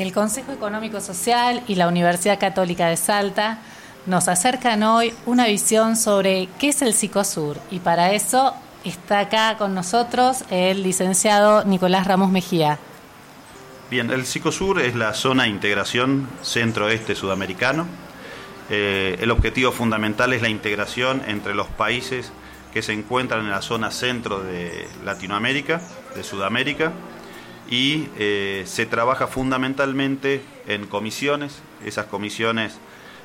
El Consejo Económico Social y la Universidad Católica de Salta nos acercan hoy una visión sobre qué es el Psicosur y para eso está acá con nosotros el licenciado Nicolás Ramos Mejía. Bien, el Psicosur es la zona de integración centro-este sudamericano. Eh, el objetivo fundamental es la integración entre los países que se encuentran en la zona centro de Latinoamérica, de Sudamérica, y eh, se trabaja fundamentalmente en comisiones. Esas comisiones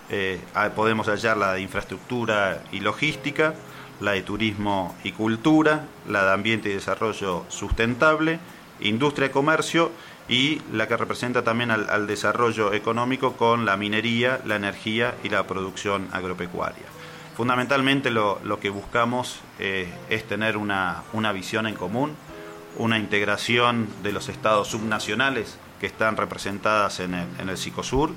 eh, podemos hallar la de infraestructura y logística, la de turismo y cultura, la de ambiente y desarrollo sustentable, industria y comercio y la que representa también al, desarrollo económico con la minería, la energía y la producción agropecuaria. Fundamentalmente lo, que buscamos eh, es tener una, visión en común, una integración de los estados subnacionales que están representadas en el, en Psicosur,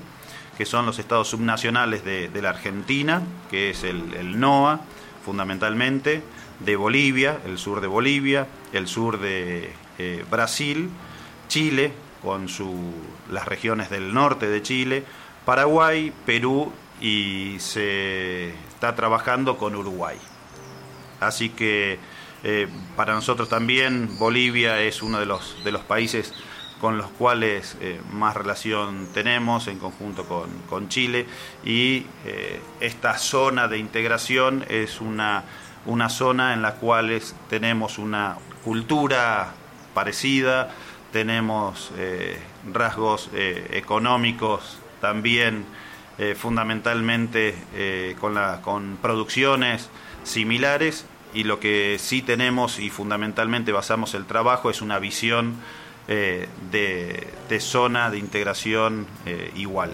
que son los estados subnacionales de, la Argentina, que es el, NOA, fundamentalmente, de Bolivia, el sur de Bolivia, el sur de eh, Brasil, Chile, con su, las regiones del norte de Chile, Paraguay, Perú y se está trabajando con Uruguay. Así que eh, para nosotros también Bolivia es uno de los, de los países con los cuales eh, más relación tenemos en conjunto con, Chile. Y eh, esta zona de integración es una, una zona en la cual tenemos una cultura parecida, tenemos rasgos económicos también fundamentalmente con, la, con producciones similares y lo que sí tenemos y fundamentalmente basamos el trabajo es una visión eh, de, de, zona de integración igual.